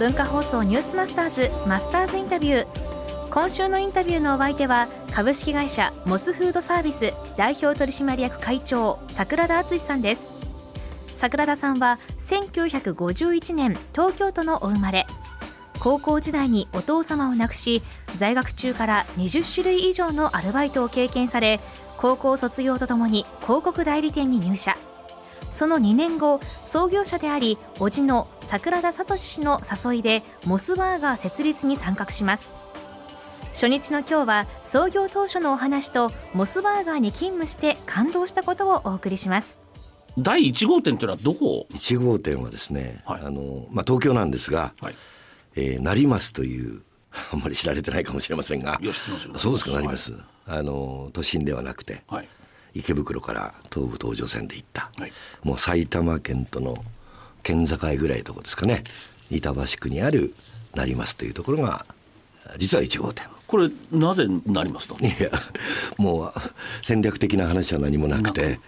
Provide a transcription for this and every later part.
文化放送ニュースマスターズマスターズインタビュー。今週のインタビューのお相手は株式会社モスフードサービス代表取締役会長桜田敦さんです。桜田さんは1951年東京都のお生まれ。高校時代にお父様を亡くし在学中から20種類以上のアルバイトを経験され高校卒業とともに広告代理店に入社。その2年後創業者であり叔父の桜田聡氏の誘いでモスバーガー設立に参画します。初日の今日は創業当初のお話とモスバーガーに勤務して感動したことをお送りします。第1号店というのはどこ？1号店はですね、はい。あのまあ、東京なんですが、はい。えー成増というあんまり知られてないかもしれませんがいや知ってますよ。そうですかはい。成増、あの都心ではなくて、はい池袋から東武東上線で行った、はい。もう埼玉県との県境ぐらいのとこですかね。板橋区にある成増というところが実は1号店。これなぜなりますといやもう戦略的な話は何もなくて、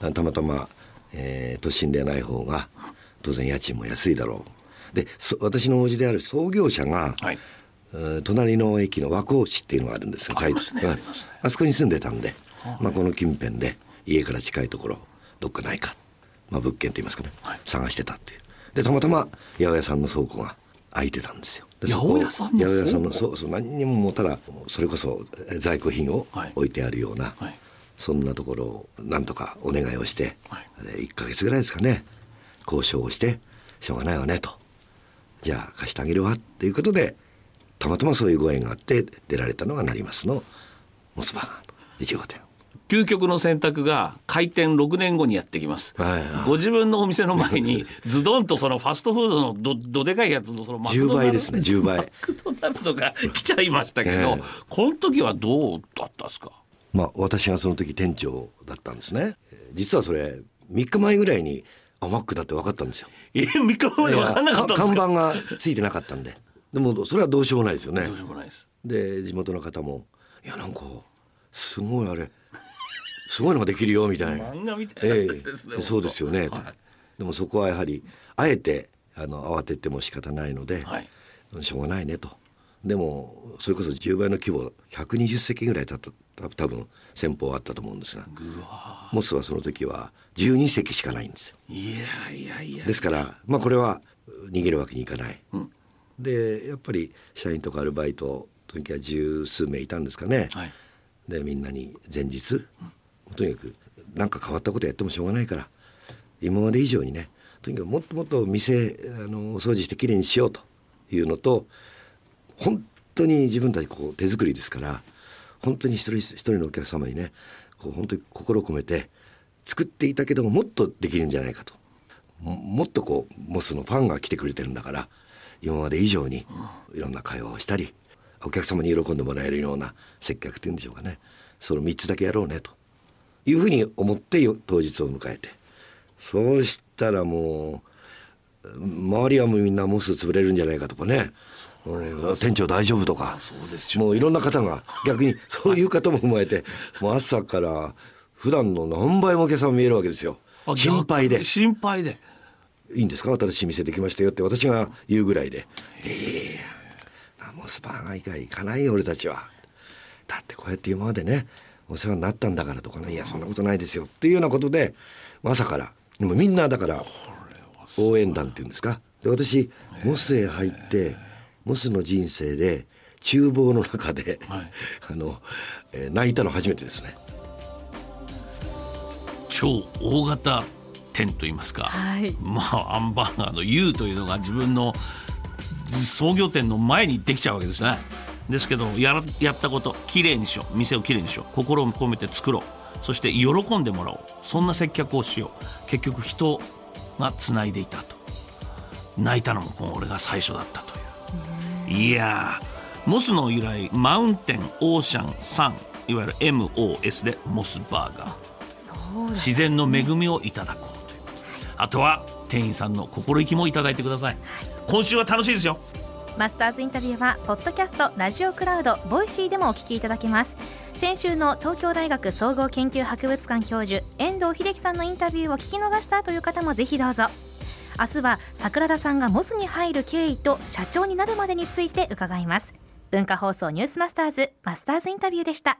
うん。たまたま、えー都心でない方が当然家賃も安いだろう。でそ私の叔父である創業者が、はい。えー隣の駅の和光市っていうのがあるんですよ。ね。あそこに住んでたんで、まあ、この近辺で家から近いところどっかないか、まあ、物件といいますかね、はい。探してたっていう。でたまたま八百屋さんの倉庫が空いてたんですよ。八百屋さんの倉庫？八百屋さんのそうそう何にももうただそれこそえ在庫品をはい。置いてあるような、はい。そんなところをなんとかお願いをして、はい。あれ1ヶ月ぐらいですかね交渉をしてしょうがないわねと。じゃあ貸してあげるわっていうことでたまたまそういうご縁があって出られたのが成増のモスバーガーと1号店究極の選択が開店6年後にやってきます、はいはい。ご自分のお店の前に ズドンとそのファストフードのどどでかいやつのそのマクドナルド。10倍ですね10倍。マクドナルドが 来ちゃいましたけど、ええ。この時はどうだったですか？まあ私がその時店長だったんですね。実はそれ3日前ぐらいにあマックだって分かったんですよ。え3日前分かんなかったんですか？看板がついてなかったんで。でもそれはどうしようもないですよね。どうしようもないです。で地元の方も「いやなんかすごいあれすごいのができるよ」みたいな。漫画みたいなえそうですよね、とはい。でもそこはやはりあえてあの慌てても仕方ないので、はい。しょうがないねと。でもそれこそ10倍の規模120席ぐらいたったた多分先方あったと思うんですがモスはその時は12席しかないんですよ。いやいやいや。ですからまあこれは逃げるわけにいかない、でやっぱり社員とかアルバイトとにかく十数名いたんですかね、はい。でみんなに前日、とにかく何か変わったことやってもしょうがないから今まで以上にねとにかくもっともっと店あのお掃除してきれいにしようというのと本当に自分たちこう手作りですから本当に一人一人のお客様にねこう本当に心を込めて作っていたけどもっとできるんじゃないかと。ももっとこうモスのファンが来てくれてるんだから今まで以上にいろんな会話をしたりお客様に喜んでもらえるような接客っていうんでしょうかね。その3つだけやろうねと。いうふうに思ってよ当日を迎えて。そうしたらもう周りはもうみんなモス潰れるんじゃないかとかね。うん店長大丈夫とか。そうもういろんな方が逆にそういう方も踏まえてもう朝から普段の何倍もお客さん見えるわけですよ。あ心配で。逆心配で。いいんですか？新しい店できましたよって私が言うぐらいで「いやモスバーガー以外行かないよ俺たちは」だってこうやって今までねお世話になったんだからとかね「いやそんなことないですよ」っていうようなことで朝から。でもみんなだから応援団っていうんですか。で私モスへ入ってモスの人生で厨房の中で、はい。あの、えー泣いたの初めてですね。超大型店といいますか、はい。まあアンバーガーの U というのが自分の創業店の前にできちゃうわけですねですけどやらやったこときれいにしよう。店をきれいにしよう。心を込めて作ろう。そして喜んでもらおう。そんな接客をしよう。結局人がつないでいたと。泣いたのもこの俺が最初だったという。いやーモスの由来 Mountain Ocean Sun いわゆる MOS でモスバーガー。そうだ自然の恵みをいただこうということ。であとは店員さんの心意気もいただいてください。今週は楽しいですよマスターズインタビューはポッドキャストラジオクラウド Voicy でもお聞きいただけます。先週の東京大学総合研究博物館教授遠藤秀樹さんのインタビューを聞き逃したという方もぜひどうぞ。明日は桜田さんがモスに入る経緯と社長になるまでについて伺います。文化放送ニュースマスターズマスターズインタビューでした。